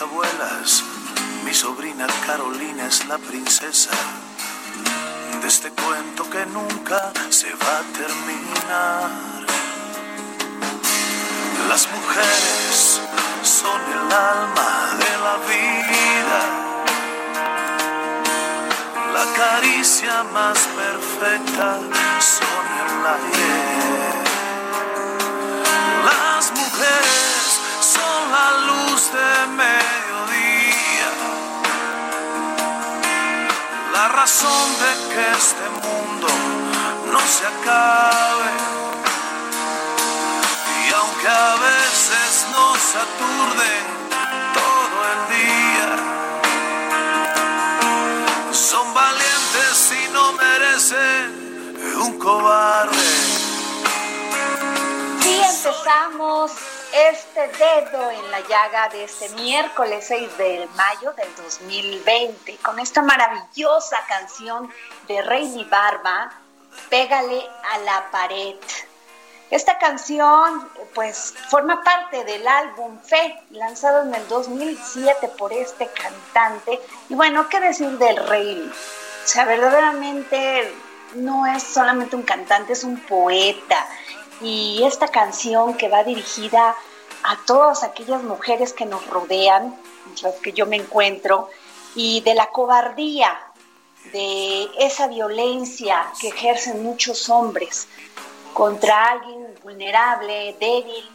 Abuelas. Mi sobrina Carolina es la princesa de este cuento que nunca se va a terminar. Las mujeres son el alma de la vida, la caricia más perfecta son el ayer. Las mujeres la luz de mediodía, la razón de que este mundo no se acabe. Y aunque a veces nos aturden todo el día, son valientes y no merecen un cobarde. Sí, empezamos este dedo en la llaga de este miércoles 6 de mayo del 2020 con esta maravillosa canción de Reini Barba, Pégale a la pared. Esta canción pues forma parte del álbum Fe, lanzado en el 2007 por este cantante. Y bueno, ¿qué decir del Rey? O sea, verdaderamente no es solamente un cantante, es un poeta. Y esta canción que va dirigida a todas aquellas mujeres que nos rodean, las que yo me encuentro, y de la cobardía, de esa violencia que ejercen muchos hombres contra alguien vulnerable, débil.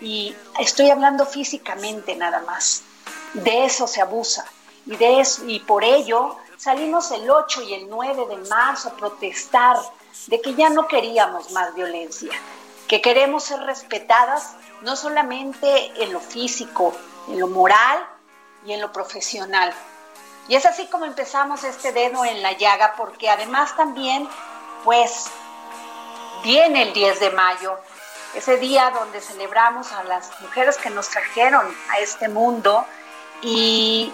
Y estoy hablando físicamente nada más. De eso se abusa. Y, de eso, y por ello salimos el 8 y el 9 de marzo a protestar de que ya no queríamos más violencia, que queremos ser respetadas no solamente en lo físico, en lo moral y en lo profesional. Y es así como empezamos este dedo en la llaga, porque además también, pues, viene el 10 de mayo, ese día donde celebramos a las mujeres que nos trajeron a este mundo y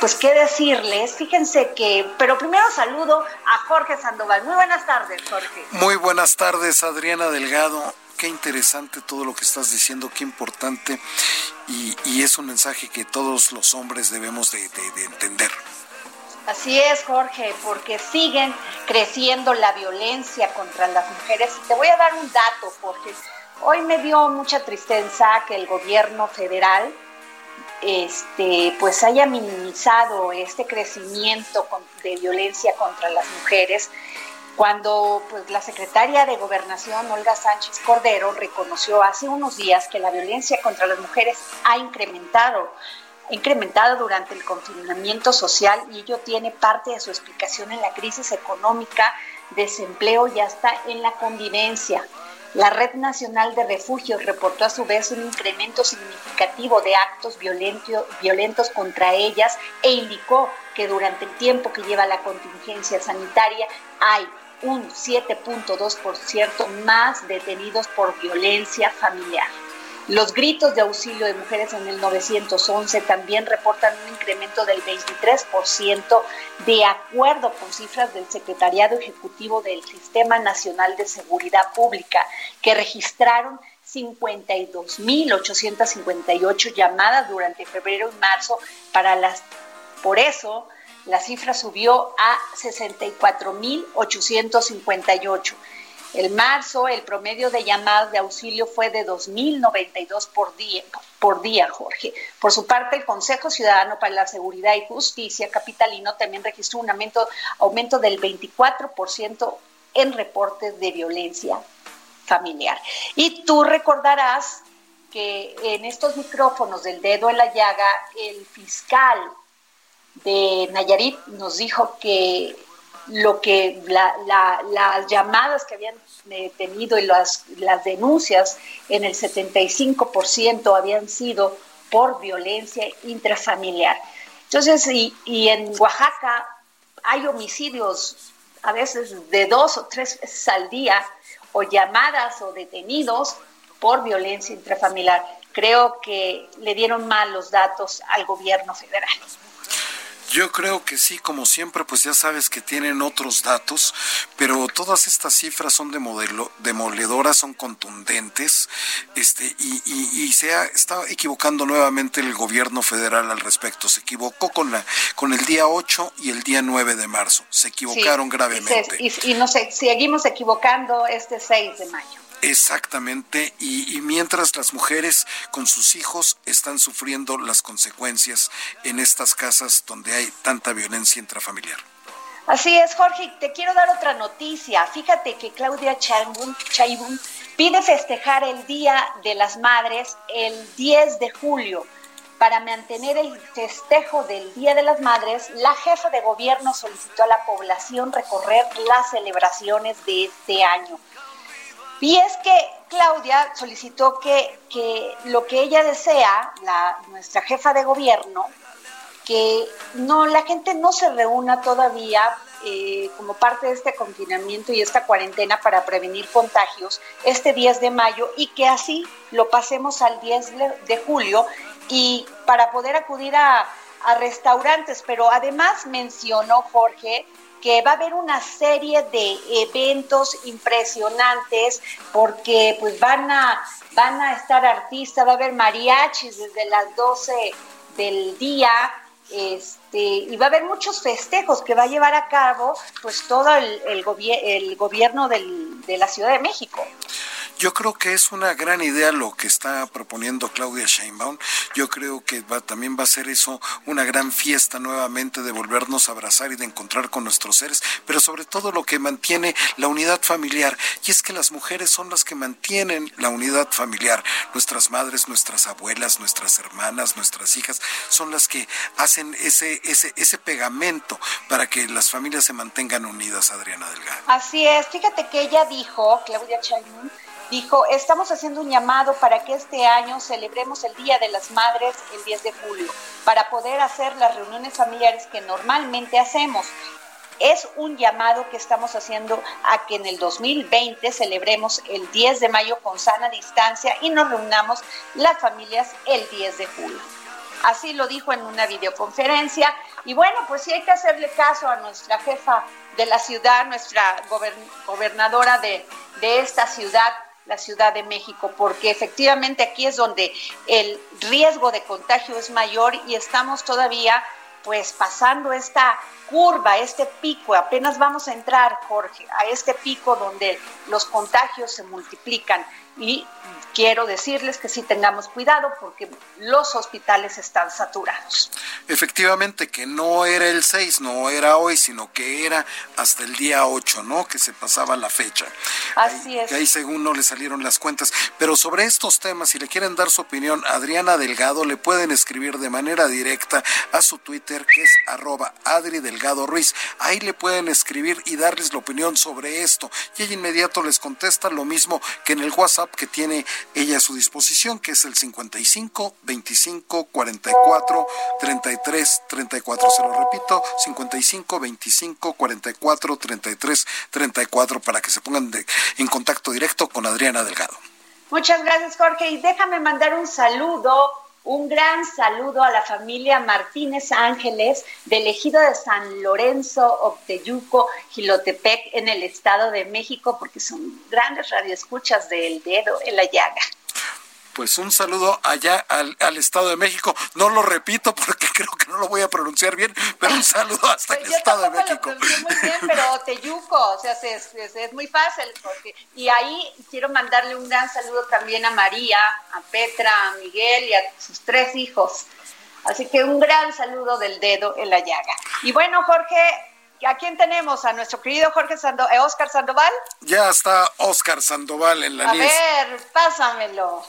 pues qué decirles, fíjense que, pero primero saludo a Jorge Sandoval. Muy buenas tardes, Jorge. Muy buenas tardes, Adriana Delgado. Qué interesante todo lo que estás diciendo, qué importante. Y, y es un mensaje que todos los hombres debemos de, de, de entender. Así es, Jorge, porque siguen creciendo la violencia contra las mujeres. Y te voy a dar un dato, Jorge. Hoy me dio mucha tristeza que el gobierno federal este, pues haya minimizado este crecimiento de violencia contra las mujeres cuando pues, la secretaria de Gobernación, Olga Sánchez Cordero, reconoció hace unos días que la violencia contra las mujeres ha incrementado, incrementado durante el confinamiento social y ello tiene parte de su explicación en la crisis económica, desempleo y hasta en la convivencia. La Red Nacional de Refugios reportó a su vez un incremento significativo de actos violentos contra ellas e indicó que durante el tiempo que lleva la contingencia sanitaria hay un 7.2% más detenidos por violencia familiar. Los gritos de auxilio de mujeres en el 911 también reportan un incremento del 23% de acuerdo con cifras del Secretariado Ejecutivo del Sistema Nacional de Seguridad Pública, que registraron 52.858 llamadas durante febrero y marzo para las... Por eso, la cifra subió a 64.858 el marzo, el promedio de llamadas de auxilio fue de 2.092 por día, por día, Jorge. Por su parte, el Consejo Ciudadano para la Seguridad y Justicia capitalino también registró un aumento, aumento del 24% en reportes de violencia familiar. Y tú recordarás que en estos micrófonos del dedo en la llaga, el fiscal de Nayarit nos dijo que lo que las llamadas que habían eh, tenido y las, las denuncias en el 75% habían sido por violencia intrafamiliar. Entonces, y, y en Oaxaca hay homicidios a veces de dos o tres veces al día, o llamadas o detenidos por violencia intrafamiliar. Creo que le dieron mal los datos al gobierno federal. Yo creo que sí, como siempre, pues ya sabes que tienen otros datos, pero todas estas cifras son de modelo, demoledoras, son contundentes, este, y, y, se ha, está equivocando nuevamente el gobierno federal al respecto. Se equivocó con la, con el día 8 y el día 9 de marzo. Se equivocaron gravemente. Y, y, nos seguimos equivocando este 6 de mayo. Exactamente, y, mientras las mujeres con sus hijos están sufriendo las consecuencias en estas casas donde hay tanta violencia intrafamiliar. Así es, Jorge, te quiero dar otra noticia. Fíjate que Claudia Chaibun pide festejar el Día de las Madres el 10 de julio. Para mantener el festejo del Día de las Madres, la jefa de gobierno solicitó a la población recorrer las celebraciones de este año. Y es que Claudia solicitó que, lo que ella desea, la, nuestra jefa de gobierno, que no la gente no se reúna todavía eh, como parte de este confinamiento y esta cuarentena para prevenir contagios este 10 de mayo y que así lo pasemos al 10 de julio y para poder acudir a restaurantes. Pero además mencionó Jorge que va a haber una serie de eventos impresionantes porque pues van a van a estar artistas, va a haber mariachis desde las 12 del día, este, y va a haber muchos festejos que va a llevar a cabo pues todo el, el, el gobierno del, de la Ciudad de México. Yo creo que es una gran idea lo que está proponiendo Claudia Sheinbaum. Yo creo que también va a ser eso una gran fiesta nuevamente de volvernos a abrazar y de encontrar con nuestros seres, pero sobre todo lo que mantiene la unidad familiar. Y es que las mujeres son las que mantienen la unidad familiar. Nuestras madres, nuestras abuelas, nuestras hermanas, nuestras hijas son las que hacen ese, ese, ese pegamento para que las familias se mantengan unidas, Adriana Delgado. Así es. Fíjate que ella dijo, Claudia Sheinbaum, dijo, estamos haciendo un llamado para que este año celebremos el Día de las Madres el 10 de julio, para poder hacer las reuniones familiares que normalmente hacemos. Es un llamado que estamos haciendo a que en el 2020 celebremos el 10 de mayo con sana distancia y nos reunamos las familias el 10 de julio. Así lo dijo en una videoconferencia. Y bueno, pues sí hay que hacerle caso a nuestra jefa de la ciudad, nuestra gobernadora de, de esta ciudad, la Ciudad de México, porque efectivamente aquí es donde el riesgo de contagio es mayor y estamos todavía pues pasando esta curva, este pico, apenas vamos a entrar, Jorge, a este pico donde los contagios se multiplican. Y quiero decirles que sí tengamos cuidado porque los hospitales están saturados. Efectivamente, que no era el 6, no era hoy, sino que era hasta el día 8, ¿no? Que se pasaba la fecha. Así es. Que ahí según no le salieron las cuentas. Pero sobre estos temas, si le quieren dar su opinión, Adriana Delgado le pueden escribir de manera directa a su Twitter, que es arroba Adri Delgado Ruiz. Ahí le pueden escribir y darles la opinión sobre esto. Y ella inmediato les contesta lo mismo que en el WhatsApp que tiene ella a su disposición, que es el 55 25 44 33 34. Se lo repito, 55 25 44 33 34 para que se pongan en contacto directo con Adriana Delgado. Muchas gracias, Jorge. Y déjame mandar un saludo un gran saludo a la familia Martínez Ángeles del ejido de San Lorenzo, Octeyuco, Gilotepec, en el Estado de México, porque son grandes radioescuchas del dedo en la llaga pues un saludo allá al, Estado de México. No lo repito porque creo que no lo voy a pronunciar bien, pero un saludo hasta el Estado de México. Lo muy bien, pero Teyuco, o sea, es, es, muy fácil. Porque, y ahí quiero mandarle un gran saludo también a María, a Petra, a Miguel y a sus tres hijos. Así que un gran saludo del dedo en la llaga. Y bueno, Jorge, ¿A quién tenemos? ¿A nuestro querido Jorge Sandoval, eh, Oscar Sandoval? Ya está Oscar Sandoval en la lista. A ver, pásamelo.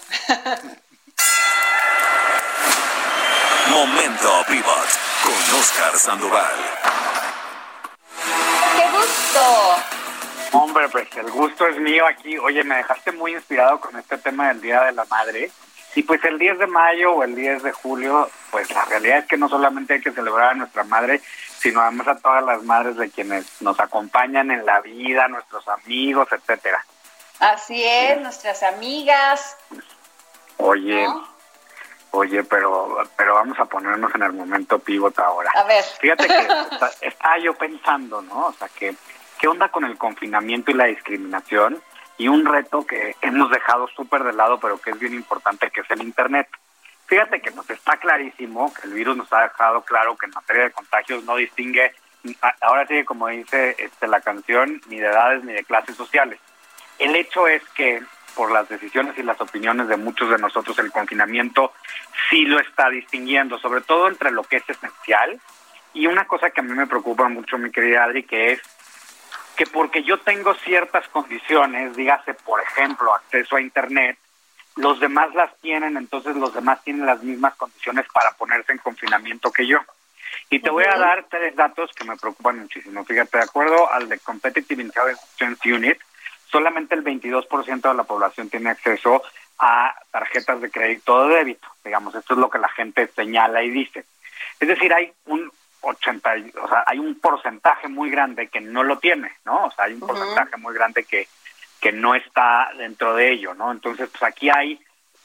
Momento Pivot con Oscar Sandoval. ¡Qué gusto! Hombre, pues el gusto es mío aquí. Oye, me dejaste muy inspirado con este tema del Día de la Madre. Y pues el 10 de mayo o el 10 de julio, pues la realidad es que no solamente hay que celebrar a nuestra madre, sino además a todas las madres de quienes nos acompañan en la vida, nuestros amigos, etcétera. Así es, nuestras amigas. Oye, oye, pero pero vamos a ponernos en el momento pivot ahora. A ver. Fíjate que estaba yo pensando, ¿no? O sea, que qué onda con el confinamiento y la discriminación y un reto que hemos dejado súper de lado, pero que es bien importante, que es el Internet. Fíjate que nos está clarísimo que el virus nos ha dejado claro que en materia de contagios no distingue, ahora sí, como dice este, la canción, ni de edades ni de clases sociales. El hecho es que por las decisiones y las opiniones de muchos de nosotros el confinamiento sí lo está distinguiendo, sobre todo entre lo que es esencial y una cosa que a mí me preocupa mucho, mi querida Adri, que es que porque yo tengo ciertas condiciones, dígase, por ejemplo, acceso a Internet, los demás las tienen, entonces los demás tienen las mismas condiciones para ponerse en confinamiento que yo. Y te voy a dar tres datos que me preocupan muchísimo. Fíjate, de acuerdo al de Competitive Intelligence Unit, solamente el 22% de la población tiene acceso a tarjetas de crédito o de débito. Digamos, esto es lo que la gente señala y dice. Es decir, hay un 80, o sea, hay un porcentaje muy grande que no lo tiene, ¿no? O sea, hay un porcentaje muy grande que, que no está dentro de ello, ¿no? Entonces, pues aquí hay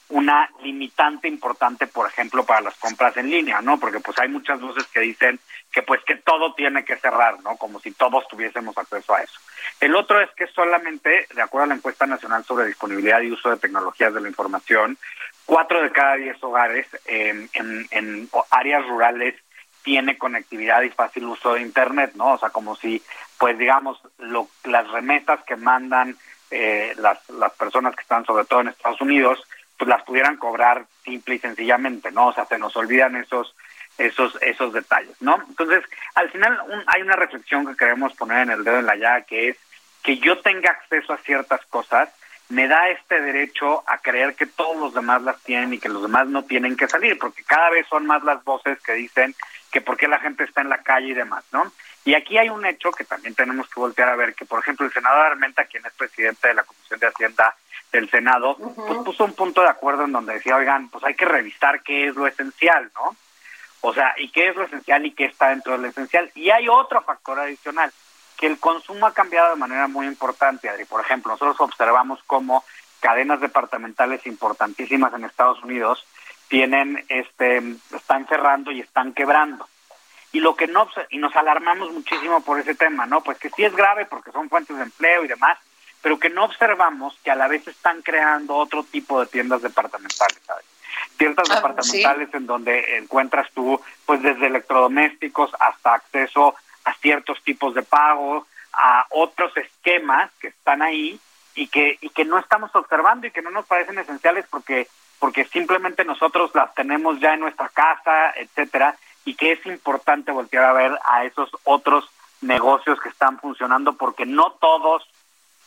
una limitante importante, por ejemplo, para las compras en línea, ¿no? Porque pues hay muchas voces que dicen que pues que todo tiene que cerrar, ¿no? Como si todos tuviésemos acceso a eso. El otro es que solamente, de acuerdo a la encuesta nacional sobre disponibilidad y uso de tecnologías de la información, cuatro de cada diez hogares en, áreas rurales tiene conectividad y fácil uso de Internet, ¿no? O sea, como si, pues digamos, lo, las remesas que mandan eh, las, las personas que están sobre todo en Estados Unidos, pues las pudieran cobrar simple y sencillamente, ¿no? O sea, se nos olvidan esos esos esos detalles, ¿no? Entonces, al final hay una reflexión que queremos poner en el dedo en la llaga, que es que yo tenga acceso a ciertas cosas me da este derecho a creer que todos los demás las tienen y que los demás no tienen que salir, porque cada vez son más las voces que dicen que por qué la gente está en la calle y demás, ¿no? Y aquí hay un hecho que también tenemos que voltear a ver, que por ejemplo el senador Armenta, quien es presidente de la Comisión de Hacienda del Senado, pues puso un punto de acuerdo en donde decía, oigan, pues hay que revisar qué es lo esencial, ¿no? O sea, y qué es lo esencial y qué está dentro de lo esencial. Y hay otro factor adicional, que el consumo ha cambiado de manera muy importante, Adri. Por ejemplo, nosotros observamos cómo cadenas departamentales importantísimas en Estados Unidos tienen este están cerrando y están quebrando y lo que no y nos alarmamos muchísimo por ese tema no pues que sí es grave porque son fuentes de empleo y demás pero que no observamos que a la vez están creando otro tipo de tiendas departamentales ¿sabes? tiendas ah, departamentales en donde encuentras tú pues desde electrodomésticos hasta acceso a ciertos tipos de pago a otros esquemas que están ahí y que, y que no estamos observando y que no nos parecen esenciales porque, porque simplemente nosotros las tenemos ya en nuestra casa, etcétera, y que es importante voltear a ver a esos otros negocios que están funcionando porque no todos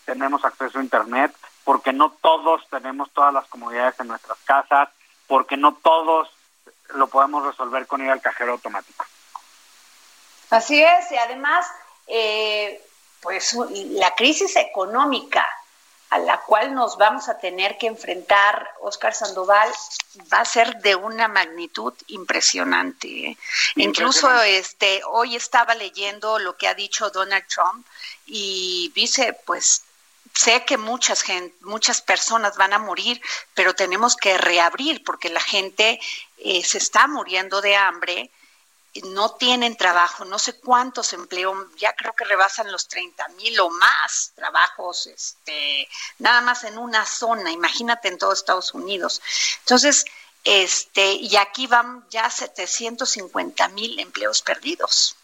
tenemos acceso a internet, porque no todos tenemos todas las comodidades en nuestras casas, porque no todos lo podemos resolver con ir al cajero automático. Así es, y además, eh, pues la crisis económica a la cual nos vamos a tener que enfrentar, Oscar Sandoval, va a ser de una magnitud impresionante. ¿eh? Incluso este, hoy estaba leyendo lo que ha dicho Donald Trump y dice, pues sé que muchas gente, muchas personas van a morir, pero tenemos que reabrir porque la gente eh, se está muriendo de hambre, no tienen trabajo, no sé cuántos empleos, ya creo que rebasan los 30 mil o más trabajos, este, nada más en una zona, imagínate en todo Estados Unidos. Entonces, este, y aquí van ya 750 mil empleos perdidos.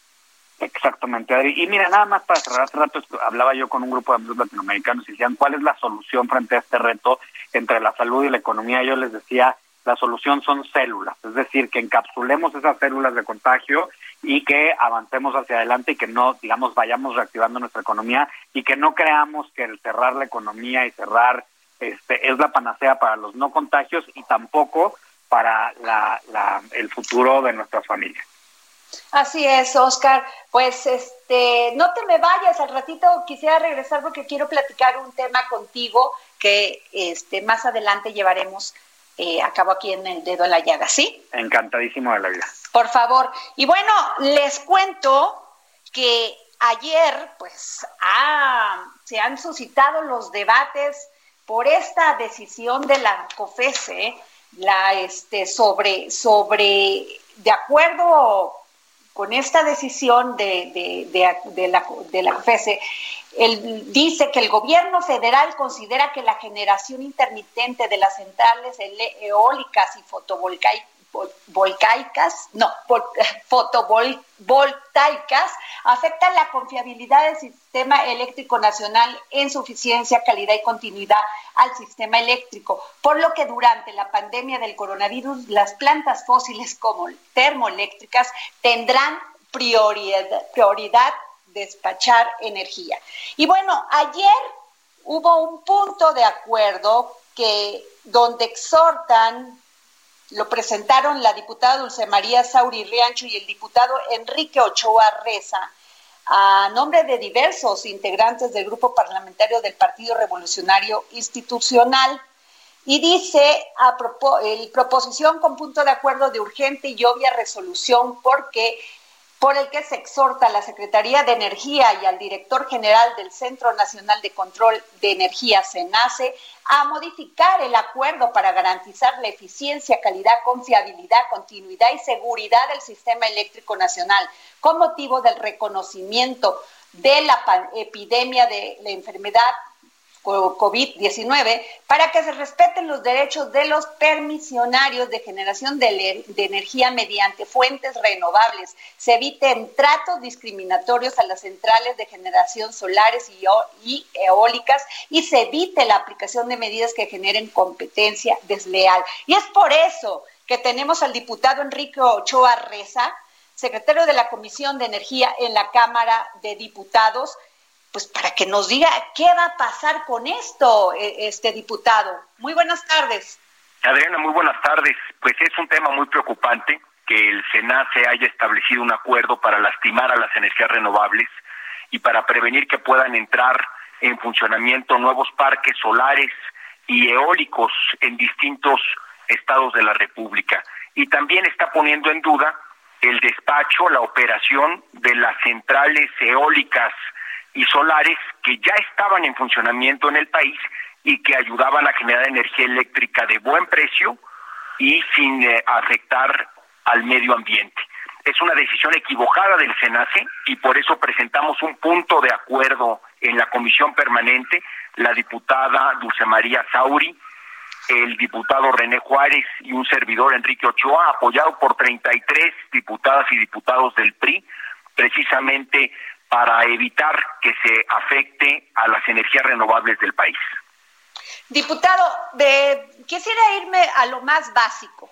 Exactamente, Adri. Y mira, nada más para cerrar, hace rato hablaba yo con un grupo de amigos latinoamericanos y decían, ¿cuál es la solución frente a este reto entre la salud y la economía? Yo les decía, la solución son células, es decir, que encapsulemos esas células de contagio y que avancemos hacia adelante y que no, digamos, vayamos reactivando nuestra economía y que no creamos que el cerrar la economía y cerrar este es la panacea para los no contagios y tampoco para la, la, el futuro de nuestras familias. Así es, Oscar. Pues este, no te me vayas, al ratito quisiera regresar porque quiero platicar un tema contigo que este más adelante llevaremos eh, a cabo aquí en el dedo en la llaga, ¿sí? Encantadísimo de la vida. Por favor. Y bueno, les cuento que ayer, pues, se han suscitado los debates por esta decisión de la COFESE, la este sobre sobre de acuerdo con esta decisión de, de, la, de la FESE, él dice que el gobierno federal considera que la generación intermitente de las centrales eólicas y fotovoltaicas no, fotovoltaicas afectan la confiabilidad del sistema eléctrico nacional en su eficiencia, calidad y continuidad al sistema eléctrico, por lo que durante la pandemia del coronavirus las plantas fósiles como termoeléctricas tendrán prioridad, prioridad despachar energía. Y bueno, ayer hubo un punto de acuerdo que donde exhortan lo presentaron la diputada Dulce María Sauri Riancho y el diputado Enrique Ochoa Reza a nombre de diversos integrantes del grupo parlamentario del Partido Revolucionario Institucional. Y dice, el proposición con punto de acuerdo de urgente y obvia resolución porque por el que se exhorta a la Secretaría de Energía y al director general del Centro Nacional de Control de Energía, SENACE, a modificar el acuerdo para garantizar la eficiencia, calidad, confiabilidad, continuidad y seguridad del sistema eléctrico nacional con motivo del reconocimiento de la epidemia de la enfermedad COVID-19 para que se respeten los derechos de los permisionarios de generación de, energía mediante fuentes renovables, se eviten tratos discriminatorios a las centrales de generación solares y, y eólicas y se evite la aplicación de medidas que generen competencia desleal. Y es por eso que tenemos al diputado Enrique Ochoa Reza, secretario de la Comisión de Energía en la Cámara de Diputados, pues para que nos diga qué va a pasar con esto, e, este diputado. Muy buenas tardes. Adriana, muy buenas tardes. Pues es un tema muy preocupante que el SENACE haya establecido un acuerdo para lastimar a las energías renovables y para prevenir que puedan entrar en funcionamiento nuevos parques solares y eólicos en distintos estados de la República. Y también está poniendo en duda el despacho, la operación de las centrales eólicas y solares que ya estaban en funcionamiento en el país y que ayudaban a generar energía eléctrica de buen precio y sin eh, afectar al medio ambiente. Es una decisión equivocada del SENACE y por eso presentamos un punto de acuerdo en la comisión permanente, la diputada Dulce María Sauri, el diputado René Juárez y un servidor Enrique Ochoa, apoyado por 33 diputadas y diputados del PRI, precisamente para evitar que se afecte a las energías renovables del país. Diputado, quisiera irme a lo más básico.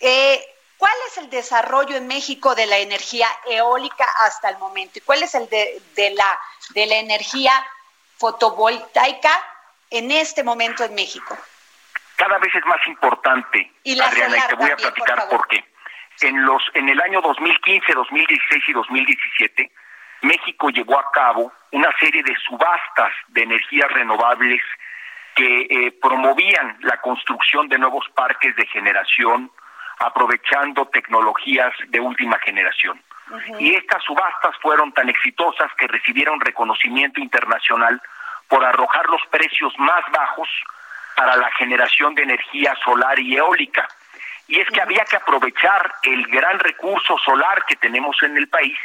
Eh, ¿Cuál es el desarrollo en México de la energía eólica hasta el momento? ¿Y cuál es el de, la, de la energía fotovoltaica en este momento en México? Cada vez es más importante, y Adriana, y te voy a platicar por, qué. En, los, en el año 2015, 2016 y 2017, México llevó a cabo una serie de subastas de energías renovables que eh, promovían la construcción de nuevos parques de generación, aprovechando tecnologías de última generación. Y estas subastas fueron tan exitosas que recibieron reconocimiento internacional por arrojar los precios más bajos para la generación de energía solar y eólica. Y es que había que aprovechar el gran recurso solar que tenemos en el país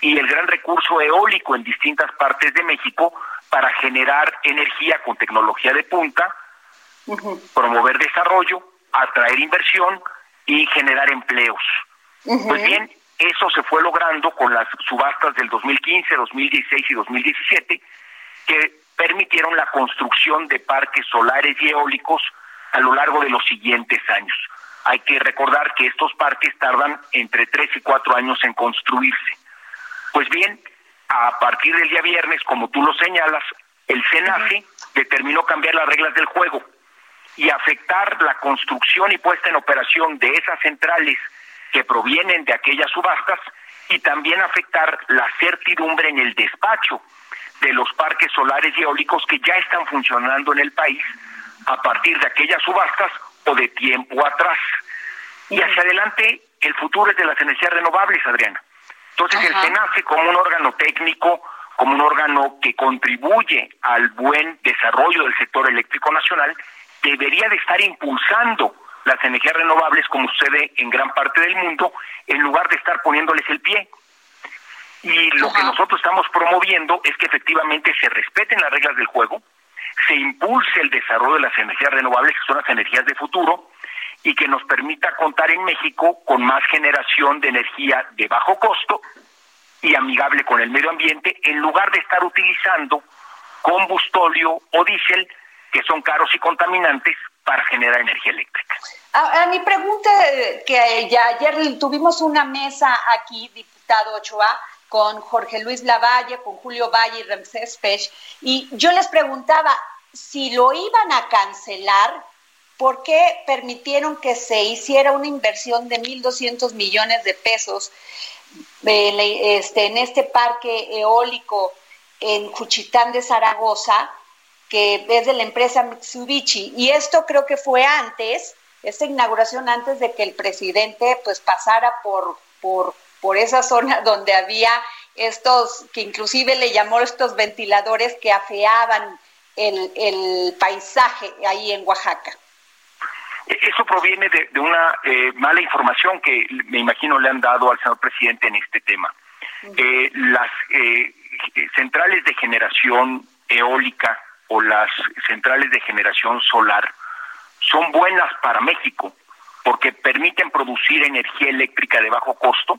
y el gran recurso eólico en distintas partes de México para generar energía con tecnología de punta, promover desarrollo, atraer inversión y generar empleos. Pues bien, eso se fue logrando con las subastas del 2015, 2016 y 2017, que permitieron la construcción de parques solares y eólicos a lo largo de los siguientes años. Hay que recordar que estos parques tardan entre tres y cuatro años en construirse. Pues bien, a partir del día viernes, como tú lo señalas, el SENACE determinó cambiar las reglas del juego y afectar la construcción y puesta en operación de esas centrales que provienen de aquellas subastas y también afectar la certidumbre en el despacho de los parques solares y eólicos que ya están funcionando en el país a partir de aquellas subastas o de tiempo atrás. Y hacia adelante el futuro es de las energías renovables, Adriana. Entonces el SENACE como un órgano técnico, como un órgano que contribuye al buen desarrollo del sector eléctrico nacional, debería de estar impulsando las energías renovables como sucede en gran parte del mundo, en lugar de estar poniéndoles el pie. Y lo que nosotros estamos promoviendo es que efectivamente se respeten las reglas del juego, se impulse el desarrollo de las energías renovables, que son las energías de futuro, y que nos permita contar en México con más generación de energía de bajo costo y amigable con el medio ambiente, en lugar de estar utilizando combustóleo o diésel que son caros y contaminantes para generar energía eléctrica. A, mi pregunta, que ya ayer tuvimos una mesa aquí, diputado Ochoa, con Jorge Luis Lavalle, con Julio Valle y Ramsés Pech, y yo les preguntaba si lo iban a cancelar, ¿por qué permitieron que se hiciera una inversión de 1.200 millones de pesos este, en este parque eólico en Juchitán de Zaragoza? que es de la empresa Mitsubishi. Y esto creo que fue antes, esta inauguración antes de que el presidente pues pasara por, por, por esa zona donde había estos, que inclusive le llamó estos ventiladores que afeaban el, el paisaje ahí en Oaxaca. Eso proviene de, una eh, mala información que me imagino le han dado al señor presidente en este tema. Eh, las eh, centrales de generación eólica o las centrales de generación solar son buenas para México porque permiten producir energía eléctrica de bajo costo,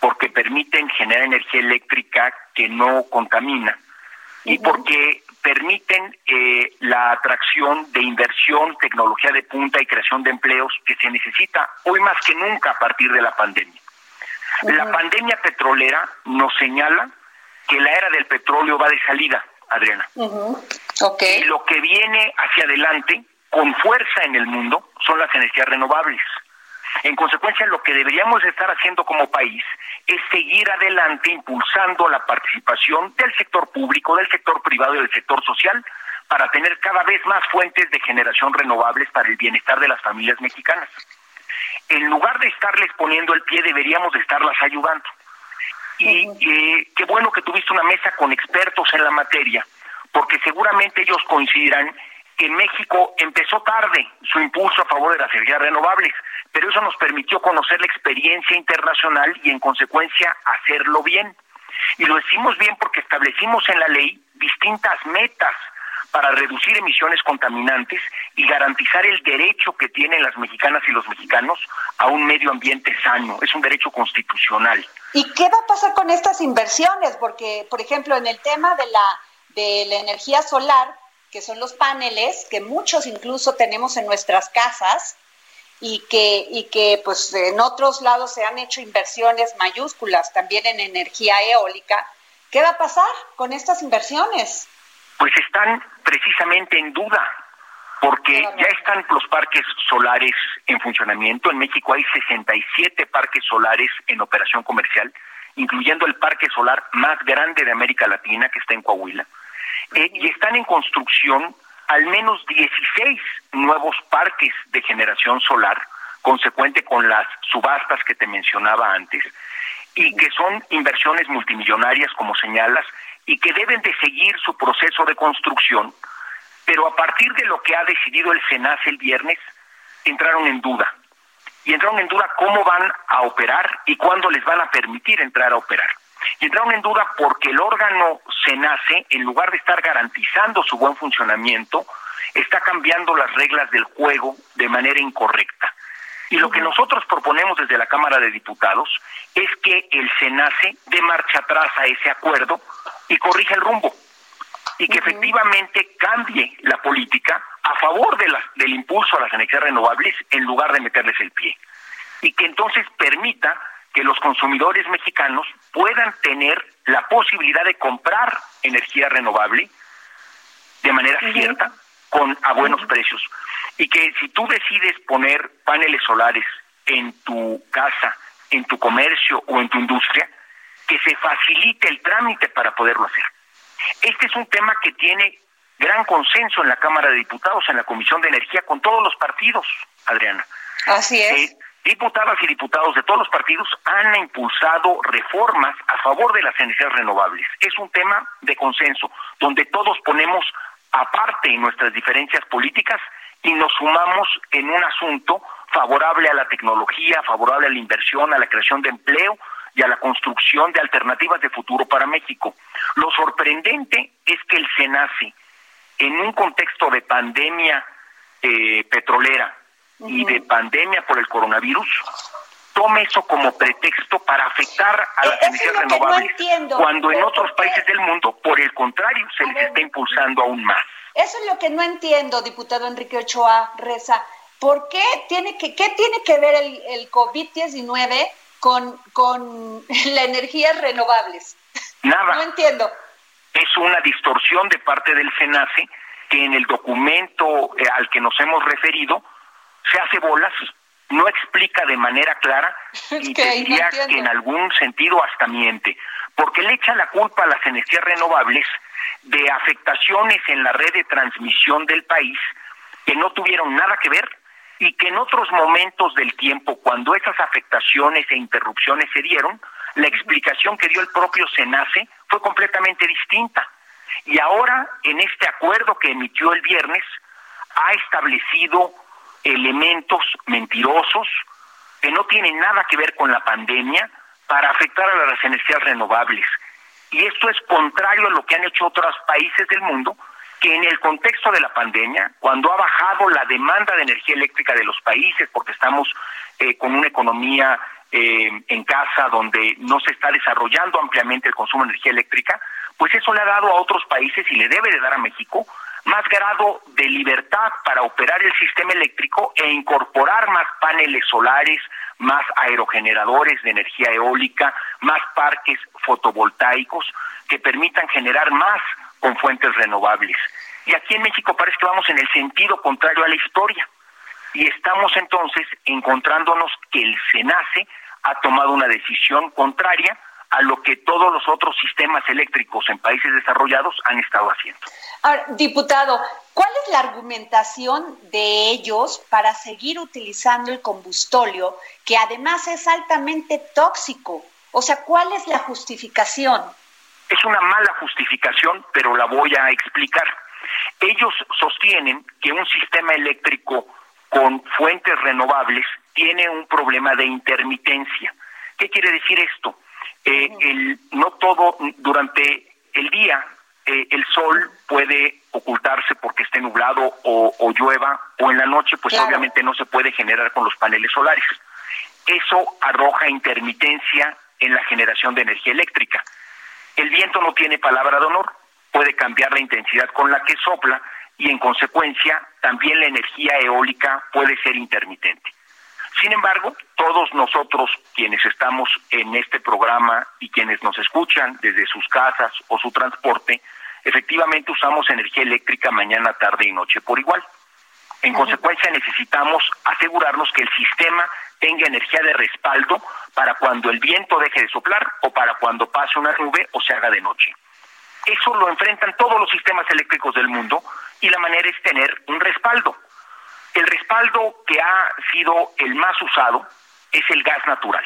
porque permiten generar energía eléctrica que no contamina y porque permiten eh, la atracción de inversión, tecnología de punta y creación de empleos que se necesita hoy más que nunca a partir de la pandemia. La pandemia petrolera nos señala que la era del petróleo va de salida Adriana. Y lo que viene hacia adelante con fuerza en el mundo son las energías renovables. En consecuencia, lo que deberíamos estar haciendo como país es seguir adelante impulsando la participación del sector público, del sector privado y del sector social para tener cada vez más fuentes de generación renovables para el bienestar de las familias mexicanas. En lugar de estarles poniendo el pie, deberíamos de estarlas ayudando. Y qué bueno que tuviste una mesa con expertos en la materia, porque seguramente ellos coincidirán que México empezó tarde su impulso a favor de las energías renovables, pero eso nos permitió conocer la experiencia internacional y en consecuencia hacerlo bien. Y lo decimos bien porque establecimos en la ley distintas metas para reducir emisiones contaminantes y garantizar el derecho que tienen las mexicanas y los mexicanos a un medio ambiente sano. Es un derecho constitucional. ¿Y qué va a pasar con estas inversiones? Porque, por ejemplo, en el tema de la, de la energía solar, que son los paneles, que muchos incluso tenemos en nuestras casas, y que, y que pues en otros lados se han hecho inversiones mayúsculas también en energía eólica. ¿Qué va a pasar con estas inversiones? Pues están precisamente en duda, porque ya están los parques solares en funcionamiento. En México hay 67 parques solares en operación comercial, incluyendo el parque solar más grande de América Latina, que está en Coahuila. Eh, y están en construcción al menos 16 nuevos parques de generación solar, consecuente con las subastas que te mencionaba antes, y que son inversiones multimillonarias, como señalas, y que deben de seguir su proceso de construcción, pero a partir de lo que ha decidido el SENAS el viernes, entraron en duda. Y entraron en duda cómo van a operar y cuándo les van a permitir entrar a operar. Y entraron en duda porque el órgano SENACE, en lugar de estar garantizando su buen funcionamiento, está cambiando las reglas del juego de manera incorrecta. Y lo que nosotros proponemos desde la Cámara de Diputados es que el SENACE dé marcha atrás a ese acuerdo y corrija el rumbo. Y que efectivamente cambie la política a favor de del impulso a las energías renovables en lugar de meterles el pie. Y que entonces permita que los consumidores mexicanos puedan tener la posibilidad de comprar energía renovable de manera cierta, con a buenos precios. Y que si tú decides poner paneles solares en tu casa, en tu comercio o en tu industria, que se facilite el trámite para poderlo hacer. Este es un tema que tiene gran consenso en la Cámara de Diputados, en la Comisión de Energía, con todos los partidos, Adriana. Así es. Eh, diputadas y diputados de todos los partidos han impulsado reformas a favor de las energías renovables. Es un tema de consenso, donde todos ponemos aparte nuestras diferencias políticas y nos sumamos en un asunto favorable a la tecnología, favorable a la inversión, a la creación de empleo y a la construcción de alternativas de futuro para México. Lo sorprendente es que el SENACE, en un contexto de pandemia eh, petrolera y de pandemia por el coronavirus, tome eso como pretexto para afectar a las energías renovables, cuando en otros países del mundo, por el contrario, se les está impulsando aún más. Eso es lo que no entiendo, diputado Enrique Ochoa Reza. ¿Por qué tiene que, qué tiene que ver el, el COVID-19 con, con las energías renovables? Nada. No entiendo. Es una distorsión de parte del SENACE que en el documento eh, al que nos hemos referido se hace bolas no explica de manera clara y te diría que en algún sentido hasta miente, porque le echa la culpa a las energías renovables de afectaciones en la red de transmisión del país que no tuvieron nada que ver y que en otros momentos del tiempo, cuando esas afectaciones e interrupciones se dieron, la explicación que dio el propio SENACE fue completamente distinta. Y ahora, en este acuerdo que emitió el viernes, ha establecido elementos mentirosos que no tienen nada que ver con la pandemia para afectar a las energías renovables. Y esto es contrario a lo que han hecho otros países del mundo, que en el contexto de la pandemia, cuando ha bajado la demanda de energía eléctrica de los países, porque estamos eh, con una economía eh, en casa donde no se está desarrollando ampliamente el consumo de energía eléctrica, pues eso le ha dado a otros países y le debe de dar a México más grado de libertad para operar el sistema eléctrico e incorporar más paneles solares, más aerogeneradores de energía eólica, más parques fotovoltaicos que permitan generar más con fuentes renovables. Y aquí en México parece que vamos en el sentido contrario a la historia. Y estamos entonces encontrándonos que el SENACE ha tomado una decisión contraria a lo que todos los otros sistemas eléctricos en países desarrollados han estado haciendo. Ahora, diputado, ¿cuál es la argumentación de ellos para seguir utilizando el combustóleo, que además es altamente tóxico? O sea, ¿cuál es la justificación? Es una mala justificación, pero la voy a explicar. Ellos sostienen que un sistema eléctrico con fuentes renovables tiene un problema de intermitencia. ¿Qué quiere decir esto? Eh, el, no todo, durante el día eh, el sol puede ocultarse porque esté nublado o, llueva, o en la noche pues obviamente no se puede generar con los paneles solares. Eso arroja intermitencia en la generación de energía eléctrica. El viento no tiene palabra de honor, puede cambiar la intensidad con la que sopla y en consecuencia también la energía eólica puede ser intermitente. Sin embargo, todos nosotros quienes estamos en este programa y quienes nos escuchan desde sus casas o su transporte, efectivamente usamos energía eléctrica mañana, tarde y noche por igual. En consecuencia, necesitamos asegurarnos que el sistema tenga energía de respaldo para cuando el viento deje de soplar o para cuando pase una nube o se haga de noche. Eso lo enfrentan todos los sistemas eléctricos del mundo y la manera es tener un respaldo. El respaldo que ha sido el más usado es el gas natural.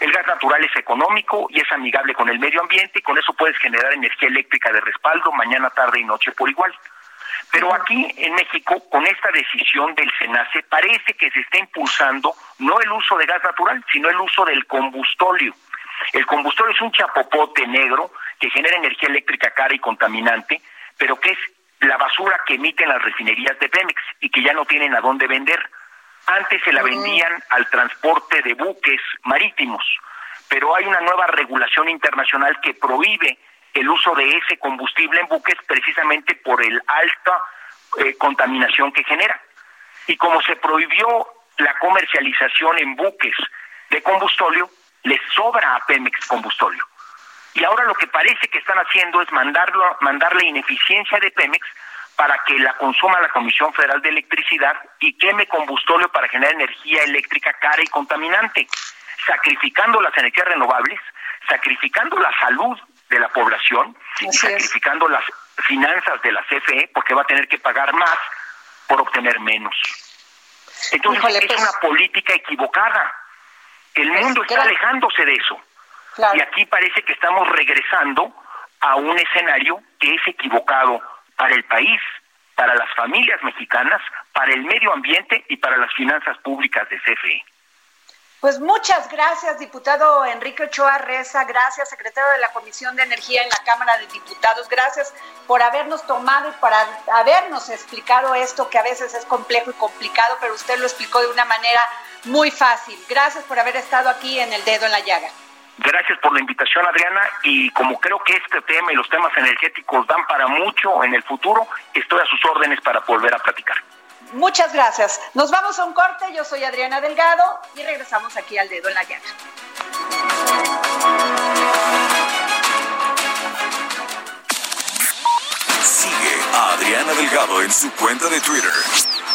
El gas natural es económico y es amigable con el medio ambiente y con eso puedes generar energía eléctrica de respaldo mañana, tarde y noche por igual. Pero aquí en México, con esta decisión del SENACE, parece que se está impulsando no el uso de gas natural, sino el uso del combustóleo. El combustóleo es un chapopote negro que genera energía eléctrica cara y contaminante, pero que es la basura que emiten las refinerías de Pemex y que ya no tienen a dónde vender. Antes se la vendían al transporte de buques marítimos, pero hay una nueva regulación internacional que prohíbe el uso de ese combustible en buques precisamente por el alta eh, contaminación que genera. Y como se prohibió la comercialización en buques de combustóleo, le sobra a Pemex combustóleo. Y ahora lo que parece que están haciendo es mandarlo, mandarle ineficiencia de Pemex para que la consuma la Comisión Federal de Electricidad y queme combustóleo para generar energía eléctrica cara y contaminante, sacrificando las energías renovables, sacrificando la salud de la población, sacrificando las finanzas de la CFE porque va a tener que pagar más por obtener menos. Entonces es pues una política equivocada. El pues, mundo está alejándose de eso. Y aquí parece que estamos regresando a un escenario que es equivocado para el país, para las familias mexicanas, para el medio ambiente y para las finanzas públicas de CFE. Pues muchas gracias, diputado Enrique Ochoa Reza, gracias, secretario de la Comisión de Energía en la Cámara de Diputados, gracias por habernos tomado y para habernos explicado esto que a veces es complejo y complicado, pero usted lo explicó de una manera muy fácil. Gracias por haber estado aquí en el dedo en la llaga. Gracias por la invitación, Adriana, y como creo que este tema y los temas energéticos dan para mucho en el futuro, estoy a sus órdenes para volver a platicar. Muchas gracias. Nos vamos a un corte. Yo soy Adriana Delgado y regresamos aquí al dedo en la llaga. Sigue a Adriana Delgado en su cuenta de Twitter.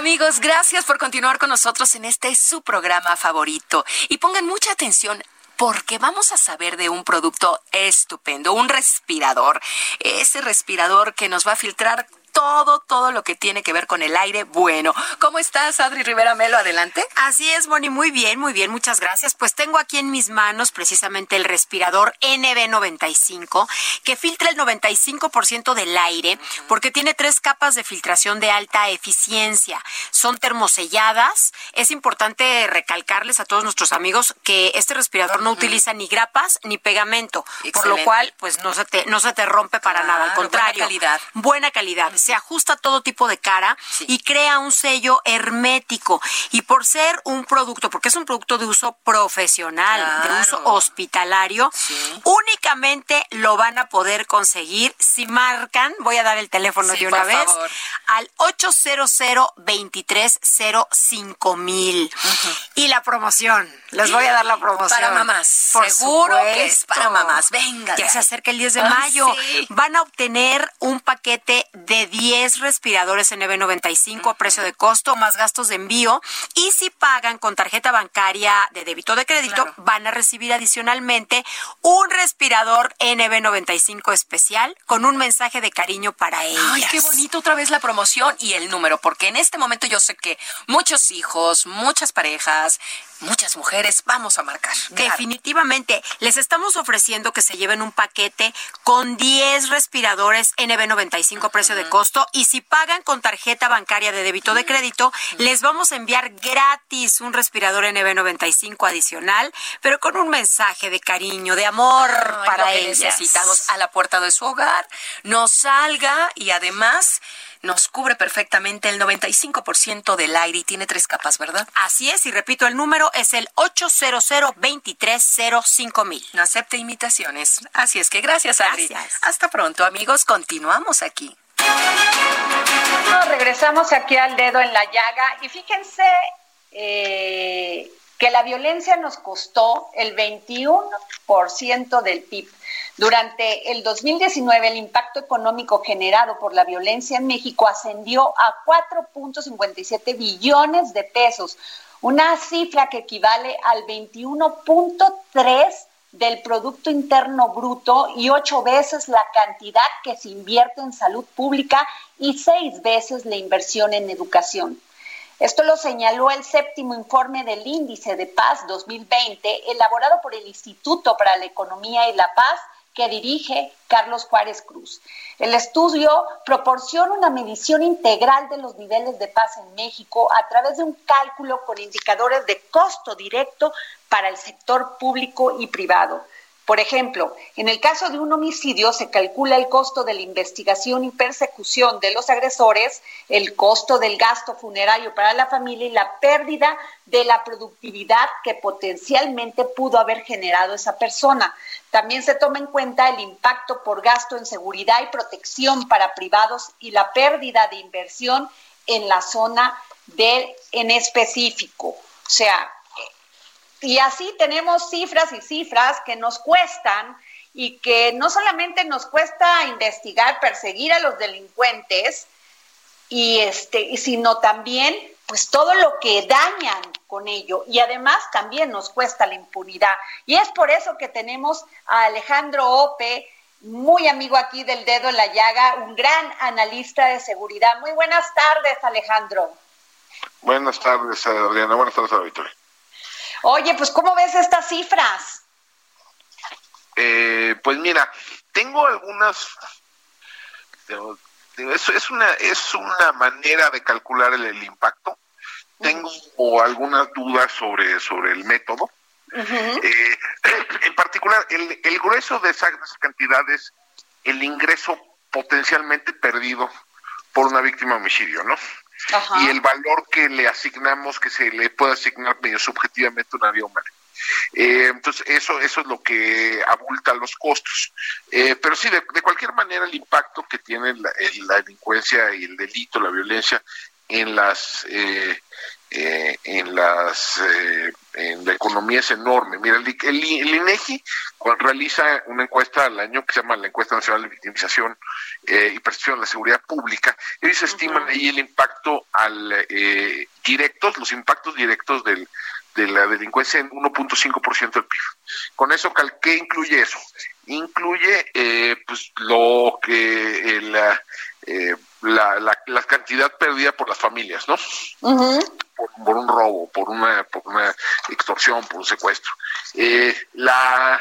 Amigos, gracias por continuar con nosotros en este su programa favorito. Y pongan mucha atención porque vamos a saber de un producto estupendo, un respirador. Ese respirador que nos va a filtrar todo, todo lo que tiene que ver con el aire bueno. ¿Cómo estás, Adri Rivera Melo? Adelante. Así es, Moni, muy bien, muy bien, muchas gracias. Pues tengo aquí en mis manos precisamente el respirador NB95, que filtra el 95% del aire, porque tiene tres capas de filtración de alta eficiencia. Son termoselladas. Es importante recalcarles a todos nuestros amigos que este respirador no utiliza ni grapas ni pegamento, por lo cual, pues no se te, no se te rompe para nada, al contrario. Buena calidad. Buena calidad se ajusta a todo tipo de cara y crea un sello hermético. Y por ser un producto, porque es un producto de uso profesional, de uso hospitalario, únicamente lo van a poder conseguir si marcan, voy a dar el teléfono de una vez, al 800 2305 mil. Y la promoción, les voy a dar la promoción. Para mamás. Seguro que es para mamás. Venga. Ya se acerca el 10 de mayo. Van a obtener un paquete de 10 respiradores NB95 a precio de costo más gastos de envío y si pagan con tarjeta bancaria de débito de crédito van a recibir adicionalmente un respirador NB95 especial con un mensaje de cariño para ellas. Ay, qué bonito otra vez la promoción y el número, porque en este momento yo sé que muchos hijos, muchas parejas, muchas mujeres vamos a marcar. Definitivamente, les estamos ofreciendo que se lleven un paquete con 10 respiradores NB95 precio de costo y si pagan con tarjeta bancaria de débito de crédito, les vamos a enviar gratis un respirador NB95 adicional, pero con un mensaje de cariño, de amor para ellas. necesitamos a la puerta de su hogar, no salga y además nos cubre perfectamente el 95% del aire y tiene tres capas, ¿verdad? Así es, y repito, el número es el 800 mil. No acepte imitaciones. Así es que gracias, Adri. Gracias. Hasta pronto, amigos. Continuamos aquí. Regresamos aquí al dedo en la llaga y fíjense eh, que la violencia nos costó el 21% del PIB. Durante el 2019, el impacto económico generado por la violencia en México ascendió a 4.57 billones de pesos, una cifra que equivale al 21.3 del Producto Interno Bruto y ocho veces la cantidad que se invierte en salud pública y seis veces la inversión en educación. Esto lo señaló el séptimo informe del Índice de Paz 2020, elaborado por el Instituto para la Economía y la Paz dirige Carlos Juárez Cruz. El estudio proporciona una medición integral de los niveles de paz en México a través de un cálculo con indicadores de costo directo para el sector público y privado. Por ejemplo, en el caso de un homicidio se calcula el costo de la investigación y persecución de los agresores, el costo del gasto funerario para la familia y la pérdida de la productividad que potencialmente pudo haber generado esa persona. También se toma en cuenta el impacto por gasto en seguridad y protección para privados y la pérdida de inversión en la zona de en específico. O sea, y así tenemos cifras y cifras que nos cuestan y que no solamente nos cuesta investigar, perseguir a los delincuentes, y este, sino también pues todo lo que dañan con ello y además también nos cuesta la impunidad. Y es por eso que tenemos a Alejandro Ope, muy amigo aquí del dedo en la llaga, un gran analista de seguridad. Muy buenas tardes, Alejandro. Buenas tardes, Adriana. Buenas tardes, Victoria. Oye, pues ¿cómo ves estas cifras? Eh, pues mira, tengo algunas... Es, una, es una manera de calcular el, impacto. Tengo algunas dudas sobre, sobre el método. Eh, en particular, el, el grueso de esas cantidades, el ingreso potencialmente perdido por una víctima de homicidio, ¿no? Y el valor que le asignamos, que se le puede asignar medio subjetivamente una vida humana. Eh, entonces, eso, eso es lo que abulta los costos. Eh, pero sí, de, cualquier manera, el impacto que tiene la, delincuencia y el delito, la violencia en las eh, eh, en las eh, en la economía es enorme. Mira, el, el, INEGI realiza una encuesta al año que se llama la encuesta nacional de victimización eh, y percepción de la seguridad pública. Ellos estiman ahí el impacto al eh, directos, los impactos directos del, de la delincuencia en 1.5% del PIB. Con eso, ¿qué incluye eso? Incluye pues lo que la, la, la, cantidad perdida por las familias, ¿no? por, un robo, por una, por una extorsión, por un secuestro. Eh, la,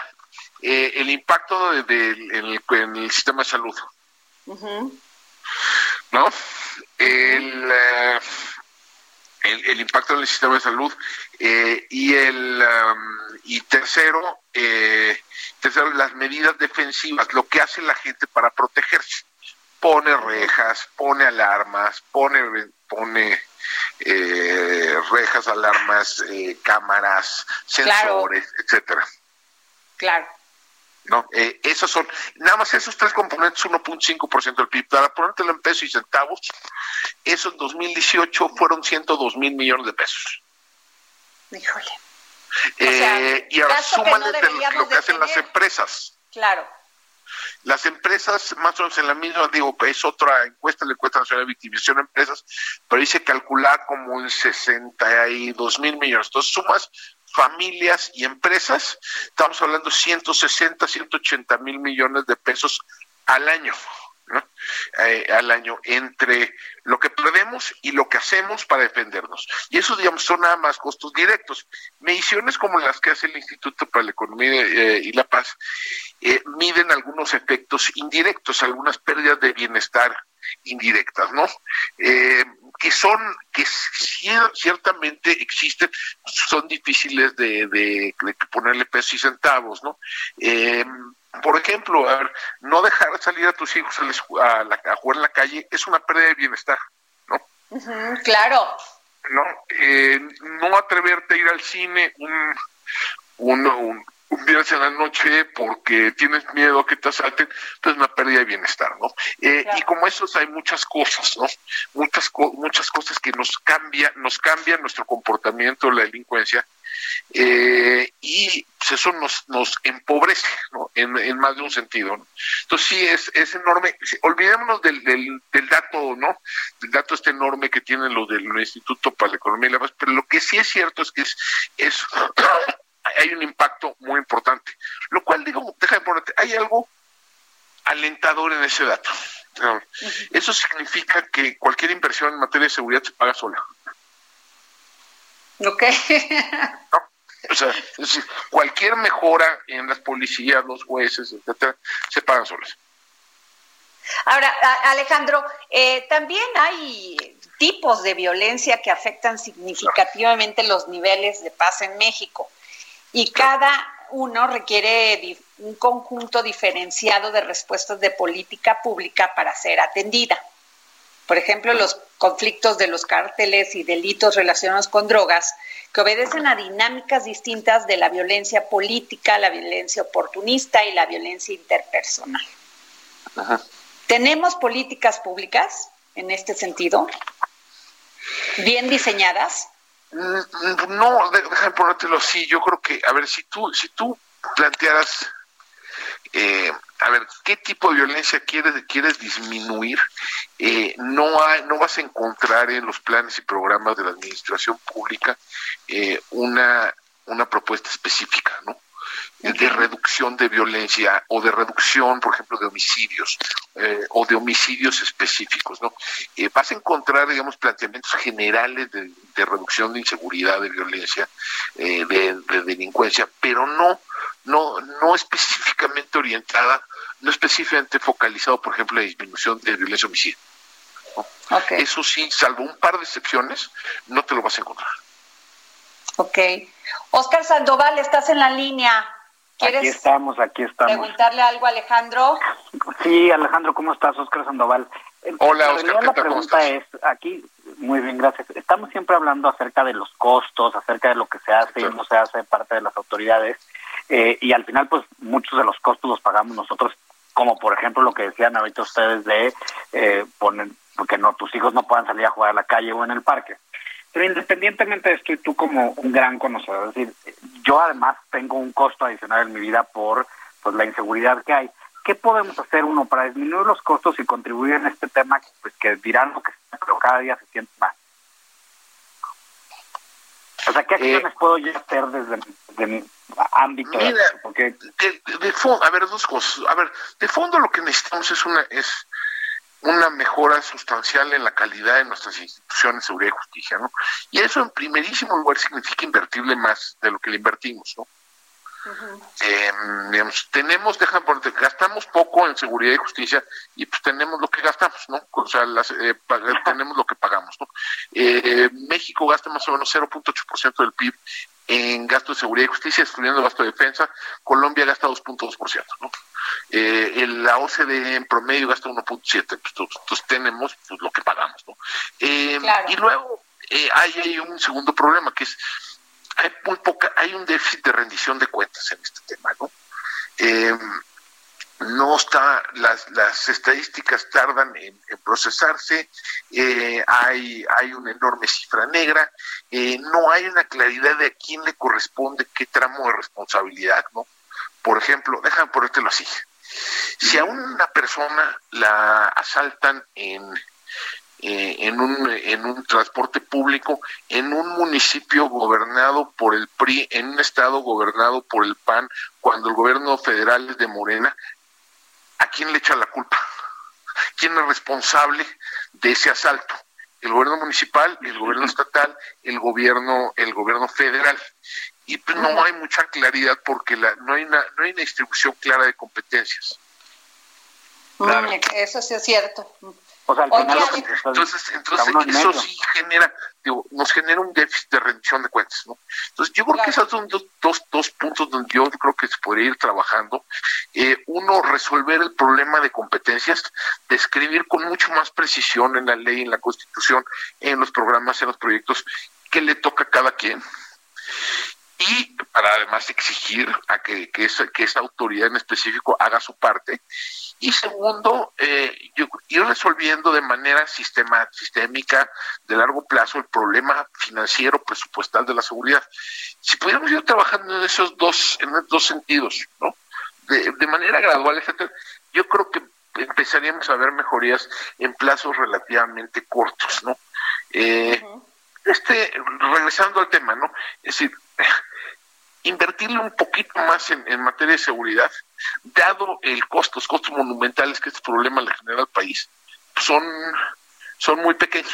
eh, el impacto de, en, el, sistema de salud. ¿No? El, eh, el, impacto en el sistema de salud y el um, y tercero tercero las medidas defensivas lo que hace la gente para protegerse pone rejas pone alarmas pone pone eh, rejas, alarmas, eh, cámaras, sensores, etcétera. Claro. ¿no? Eh, esos son, nada más esos tres componentes, 1.5% del PIB. Para ponértelo en pesos y centavos, eso en 2018 fueron 102 mil millones de pesos. Híjole. Eh, y ahora súmale lo, que hacen las empresas. Claro. Las empresas, más o menos en la misma, digo, es otra encuesta, la encuesta nacional de victimización de empresas, pero ahí se calcula como en 62 mil millones. Entonces sumas familias y empresas, estamos hablando de 160, 180 mil millones de pesos al año. Eh, al año entre lo que perdemos y lo que hacemos para defendernos. Y eso, digamos, son nada más costos directos. Mediciones como las que hace el Instituto para la Economía eh, y la Paz eh, miden algunos efectos indirectos, algunas pérdidas de bienestar indirectas, ¿no? que son, que ciertamente existen, son difíciles de ponerle pesos y centavos, ¿no? Por ejemplo, no dejar salir a tus hijos a, a, jugar en la calle es una pérdida de bienestar, ¿no? claro. No, eh, no atreverte a ir al cine un, un, un, un viernes en la noche porque tienes miedo a que te asalten, pues es una pérdida de bienestar, ¿no? Eh, y como esos hay muchas cosas, ¿no? Muchas, muchas cosas que nos cambian, nos cambian nuestro comportamiento, la delincuencia, eh, y pues eso nos, nos empobrece ¿no? en, más de un sentido. Entonces sí, es, es enorme. Olvidémonos del, del, del, dato, ¿no? Del dato este enorme que tienen los del Instituto para la Economía y la Paz, pero lo que sí es cierto es que es, es hay un impacto muy importante. Lo cual, digo, deja de ponerte, hay algo alentador en ese dato. Eso significa que cualquier inversión en materia de seguridad se paga sola. Ok. O sea, es decir, cualquier mejora en las policías, los jueces, etcétera, se pagan solas. Ahora, Alejandro, eh, también hay tipos de violencia que afectan significativamente los niveles de paz en México y cada uno requiere un conjunto diferenciado de respuestas de política pública para ser atendida. Por ejemplo, los conflictos de los cárteles y delitos relacionados con drogas, que obedecen a dinámicas distintas de la violencia política, la violencia oportunista y la violencia interpersonal. ¿Tenemos políticas públicas en este sentido? ¿Bien diseñadas? Mm, no, déjame ponértelo así. Yo creo que, a ver, si tú, si tú plantearas eh, a ver, ¿qué tipo de violencia quieres, quieres disminuir? Eh, no, hay, no vas a encontrar en los planes y programas de la administración pública eh, una, una propuesta específica, ¿no? De reducción de violencia o de reducción, por ejemplo, de homicidios eh, o de homicidios específicos, ¿no? vas a encontrar, digamos, planteamientos generales de, reducción de inseguridad, de violencia, de, de, delincuencia, pero no, no, no específicamente orientada no específicamente focalizado, por ejemplo, en la disminución de violencia homicidio. Eso sí, salvo un par de excepciones, no te lo vas a encontrar. Ok. Oscar Sandoval, estás en la línea. ¿Quieres aquí estamos, aquí estamos. preguntarle algo a Alejandro? Sí, Alejandro, ¿cómo estás? Oscar Sandoval. Hola, Oscar. La pregunta es, aquí, muy bien, gracias. Estamos siempre hablando acerca de los costos, acerca de lo que se hace y no se hace parte de las autoridades. Eh, y al final, pues muchos de los costos los pagamos nosotros como por ejemplo lo que decían ahorita ustedes de eh, poner, que no, tus hijos no puedan salir a jugar a la calle o en el parque. Pero independientemente de esto, y tú como un gran conocedor, es decir, yo además tengo un costo adicional en mi vida por pues la inseguridad que hay. ¿Qué podemos hacer uno para disminuir los costos y contribuir en este tema pues que dirán lo que pero cada día se siente más? O sea, ¿qué eh, acciones puedo yo hacer desde, mi ámbito? Mira, porque... de, fondo, a ver, dos cosas. A ver, de fondo lo que necesitamos es una es una mejora sustancial en la calidad de nuestras instituciones de seguridad y justicia, ¿no? Y eso en primerísimo lugar significa invertirle más de lo que le invertimos, ¿no? eh, digamos, tenemos, dejan gastamos poco en seguridad y justicia y pues tenemos lo que gastamos, ¿no? O sea, las, eh, tenemos lo que pagamos, ¿no? Eh, México gasta más o menos 0.8% del PIB en gasto de seguridad y justicia, excluyendo gasto de defensa. Colombia gasta 2.2%, ¿no? Eh, la OCDE en promedio gasta 1.7%, pues, entonces tenemos pues, lo que pagamos, ¿no? Eh, y luego hay, hay un segundo problema que es hay muy poca, hay un déficit de rendición de cuentas en este tema, ¿no? Eh, no está, las, las estadísticas tardan en, procesarse, eh, hay, hay una enorme cifra negra, eh, no hay una claridad de a quién le corresponde qué tramo de responsabilidad, ¿no? Por ejemplo, déjame ponértelo así. Si a una persona la asaltan en, eh, en, un, en un transporte público, en un municipio gobernado por el PRI, en un estado gobernado por el PAN, cuando el gobierno federal es de Morena, ¿a quién le echa la culpa? ¿Quién es responsable de ese asalto? el gobierno municipal, el gobierno estatal, el gobierno, el gobierno federal. Y pues no hay mucha claridad porque la, no, hay una, no hay una distribución clara de competencias. Eso sí es cierto. entonces, entonces eso sí genera, digo, nos genera un déficit de rendición de cuentas, ¿no? Entonces yo creo que esos son dos, dos, dos, puntos donde yo creo que se podría ir trabajando. Eh, uno, resolver el problema de competencias, describir con mucho más precisión en la ley, en la constitución, en los programas, en los proyectos, qué le toca a cada quien y para además exigir a que, que, esa, que esa autoridad en específico haga su parte. Y segundo, eh, yo, ir resolviendo de manera sistema, sistémica, de largo plazo, el problema financiero, presupuestal de la seguridad. Si pudiéramos ir trabajando en esos dos, en esos dos sentidos, ¿no? De, de manera gradual, etcétera, yo creo que empezaríamos a ver mejorías en plazos relativamente cortos, ¿no? Eh, este, regresando al tema, ¿no? Es decir, invertirle un poquito más en, materia de seguridad, dado el costo, los costos monumentales que este problema le genera al país, son, son muy pequeños.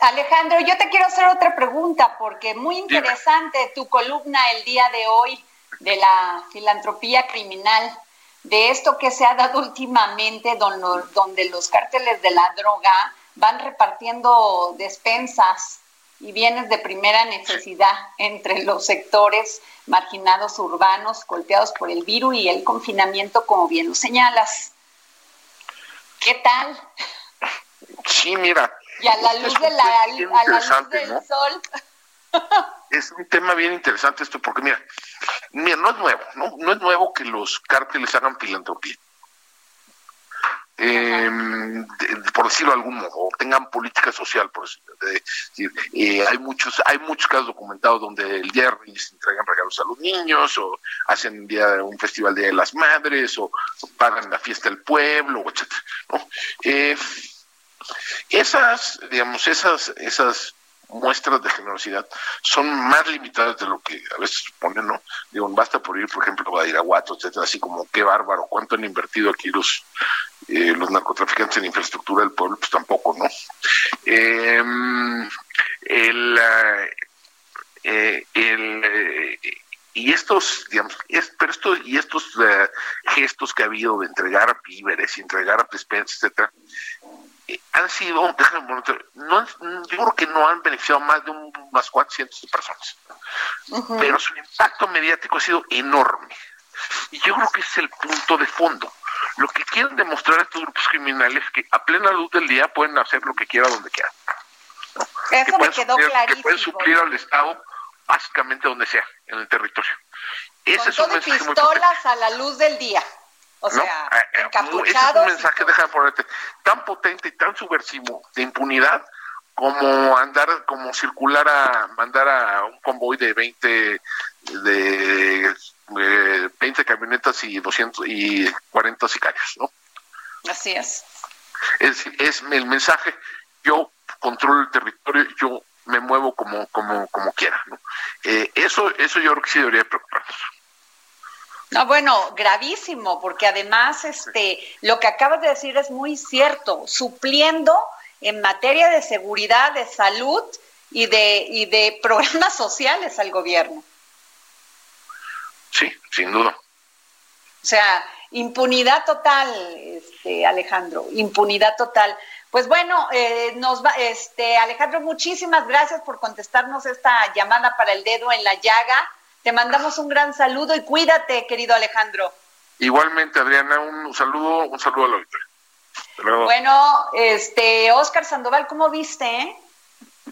Alejandro, yo te quiero hacer otra pregunta, porque muy interesante tu columna el día de hoy de la filantropía criminal, de esto que se ha dado últimamente, donde los cárteles de la droga van repartiendo despensas y bienes de primera necesidad entre los sectores marginados urbanos golpeados por el virus y el confinamiento, como bien lo señalas. ¿Qué tal? Sí, mira. Y a la luz, de la, a la luz del sol. es un tema bien interesante esto, porque mira, mira, no es nuevo, ¿no? No es nuevo que los cárteles hagan filantropía eh, por decirlo de algún modo, tengan política social, por eh, hay muchos, hay muchos casos documentados donde el día de se entregan regalos a los niños, o hacen día un festival de las madres, o, pagan la fiesta del pueblo, etcétera, ¿no? Eh, esas, digamos, esas, esas muestras de generosidad son más limitadas de lo que a veces supone, ¿no? Digo, basta por ir, por ejemplo, a Iraguato, etcétera, así como qué bárbaro, cuánto han invertido aquí los, eh, los narcotraficantes en infraestructura del pueblo, pues tampoco, ¿no? Em, el, eh, el eh, y estos, digamos, pero estos y estos gestos que ha habido de entregar víveres, entregar despensas, etcétera, han sido, déjame no, yo creo que no han beneficiado más de unas 400 de personas, pero su impacto mediático ha sido enorme. Y yo creo que es el punto de fondo. Lo que quieren demostrar estos grupos criminales es que a plena luz del día pueden hacer lo que quieran donde quieran. Eso me quedó clarísimo. Que pueden suplir al Estado básicamente donde sea, en el territorio. Ese es un mensaje pistolas a la luz del día. O sea, eh, eh, Ese es un mensaje, déjame ponerte, tan potente y tan subversivo de impunidad como andar, como circular a mandar a un convoy de 20 de 20 camionetas y 200 y 40 sicarios, ¿no? Así es. Es, es el mensaje, yo controlo el territorio, yo me muevo como como como quiera, ¿no? Eh, eso eso yo creo que sí debería preocuparnos. No, bueno, gravísimo, porque además este, lo que acabas de decir es muy cierto, supliendo en materia de seguridad, de salud y de, y de programas sociales al gobierno. Sí, sin duda. O sea, impunidad total, este, Alejandro, impunidad total. Pues bueno, eh, nos va, este, Alejandro, muchísimas gracias por contestarnos esta llamada para el dedo en la llaga. Te mandamos un gran saludo y cuídate, querido Alejandro. Igualmente, Adriana, un saludo, un saludo a la auditoría. Bueno, este, Oscar Sandoval, ¿cómo viste?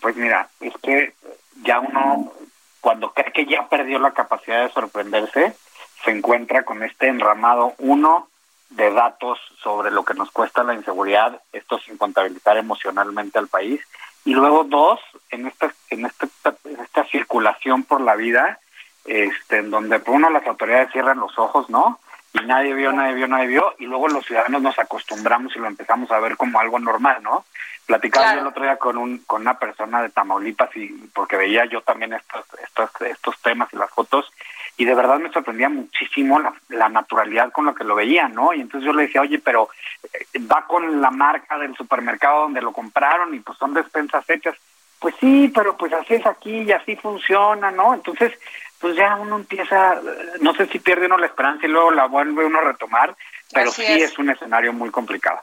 Pues mira, es que ya uno, cuando cree que ya perdió la capacidad de sorprenderse, se encuentra con este enramado, uno, de datos sobre lo que nos cuesta la inseguridad, esto sin contabilizar emocionalmente al país, y luego dos, en esta, en esta, en esta circulación por la vida, este, en donde por uno las autoridades cierran los ojos, ¿no? y nadie vio, nadie vio, nadie vio, y luego los ciudadanos nos acostumbramos y lo empezamos a ver como algo normal, ¿no? Platicaba yo el otro día con un con una persona de Tamaulipas y porque veía yo también estos estos estos temas y las fotos y de verdad me sorprendía muchísimo la, la naturalidad con lo que lo veía, ¿no? Y entonces yo le decía, oye, pero eh, va con la marca del supermercado donde lo compraron y pues son despensas hechas. Pues sí, pero pues así es aquí y así funciona, ¿no? Entonces, pues ya uno empieza, no sé si pierde uno la esperanza y luego la vuelve uno a retomar, pero sí es. un escenario muy complicado.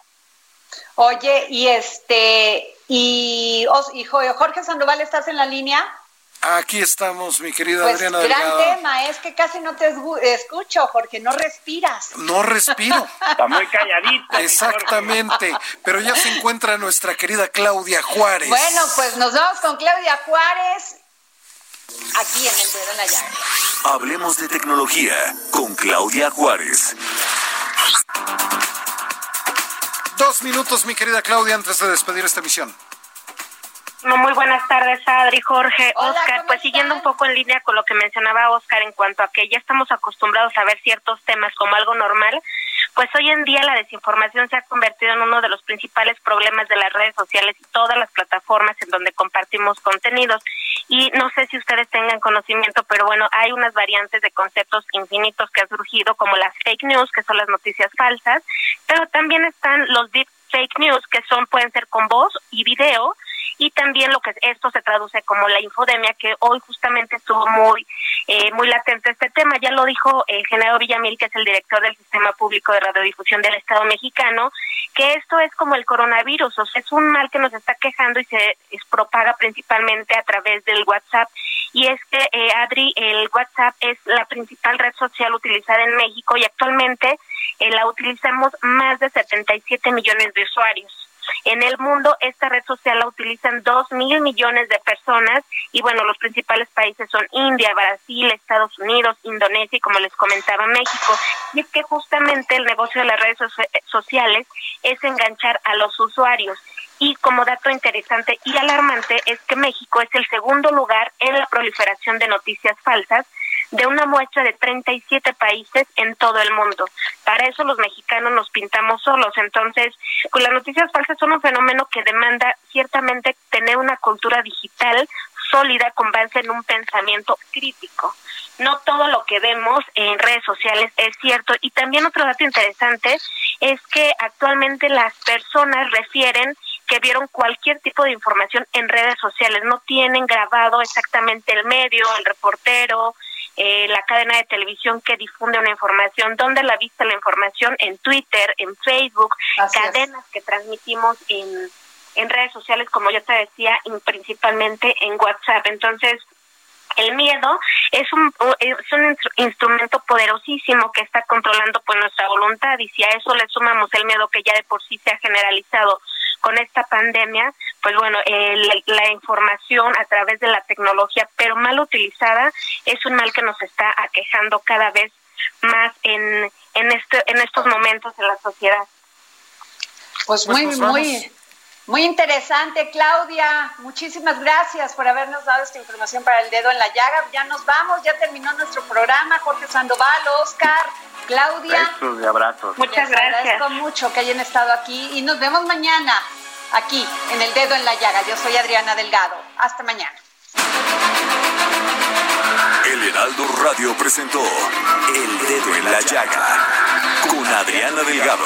Oye, y este, y, y Jorge Sandoval, ¿estás en la línea? Aquí estamos, mi querida pues Adriana gran tema, es que casi no te escucho, Jorge, no respiras. No respiro. Está muy calladito. Exactamente, pero ya se encuentra nuestra querida Claudia Juárez. Bueno, pues nos vamos con Claudia Juárez aquí en el Dedo en la Llaga. Hablemos de tecnología con Claudia Juárez. Dos minutos, mi querida Claudia, antes de despedir esta emisión. Muy buenas tardes, Adri, Jorge, Oscar. Pues siguiendo un poco en línea con lo que mencionaba Oscar en cuanto a que ya estamos acostumbrados a ver ciertos temas como algo normal, pues hoy en día la desinformación se ha convertido en uno de los principales problemas de las redes sociales y todas las plataformas en donde compartimos contenidos. Y no sé si ustedes tengan conocimiento, pero bueno, hay unas variantes de conceptos infinitos que han surgido, como las fake news, que son las noticias falsas, pero también están los deep fake news, que son pueden ser con voz y video, y también lo que esto se traduce como la infodemia, que hoy justamente estuvo muy eh, muy latente este tema. Ya lo dijo el general Villamil, que es el director del Sistema Público de Radiodifusión del Estado mexicano, que esto es como el coronavirus, o sea, es un mal que nos está quejando y se propaga principalmente a través del WhatsApp. Y es que, eh, Adri, el WhatsApp es la principal red social utilizada en México y actualmente eh, la utilizamos más de 77 millones de usuarios. En el mundo, esta red social la utilizan dos mil millones de personas y bueno, los principales países son India, Brasil, Estados Unidos, Indonesia y como les comentaba México. Y es que justamente el negocio de las redes sociales es enganchar a los usuarios. Y como dato interesante y alarmante es que México es el segundo lugar en la proliferación de noticias falsas de una muestra de 37 países en todo el mundo. Para eso los mexicanos nos pintamos solos. Entonces, pues las noticias falsas son un fenómeno que demanda ciertamente tener una cultura digital sólida con base en un pensamiento crítico. No todo lo que vemos en redes sociales es cierto. Y también otro dato interesante es que actualmente las personas refieren que vieron cualquier tipo de información en redes sociales, no tienen grabado exactamente el medio, el reportero, eh, la cadena de televisión que difunde una información, dónde la viste la información, en Twitter, en Facebook, cadenas que transmitimos en, en redes sociales, como yo te decía, y principalmente en WhatsApp. Entonces, el miedo es un, es un instrumento poderosísimo que está controlando pues nuestra voluntad y si a eso le sumamos el miedo que ya de por sí se ha generalizado con esta pandemia, pues bueno, la información a través de la tecnología, pero mal utilizada, es un mal que nos está aquejando cada vez más en, en, este, en estos momentos en la sociedad. Pues, pues muy, muy, muy interesante, Claudia. Muchísimas gracias por habernos dado esta información para el dedo en la llaga. Ya nos vamos, ya terminó nuestro programa. Jorge Sandoval, Oscar, Claudia. Besos y abrazos. Muchas gracias. agradezco mucho que hayan estado aquí y nos vemos mañana aquí en el dedo en la llaga. Yo soy Adriana Delgado. Hasta mañana. El Heraldo Radio presentó El Dedo en la Llaga con Adriana Delgado.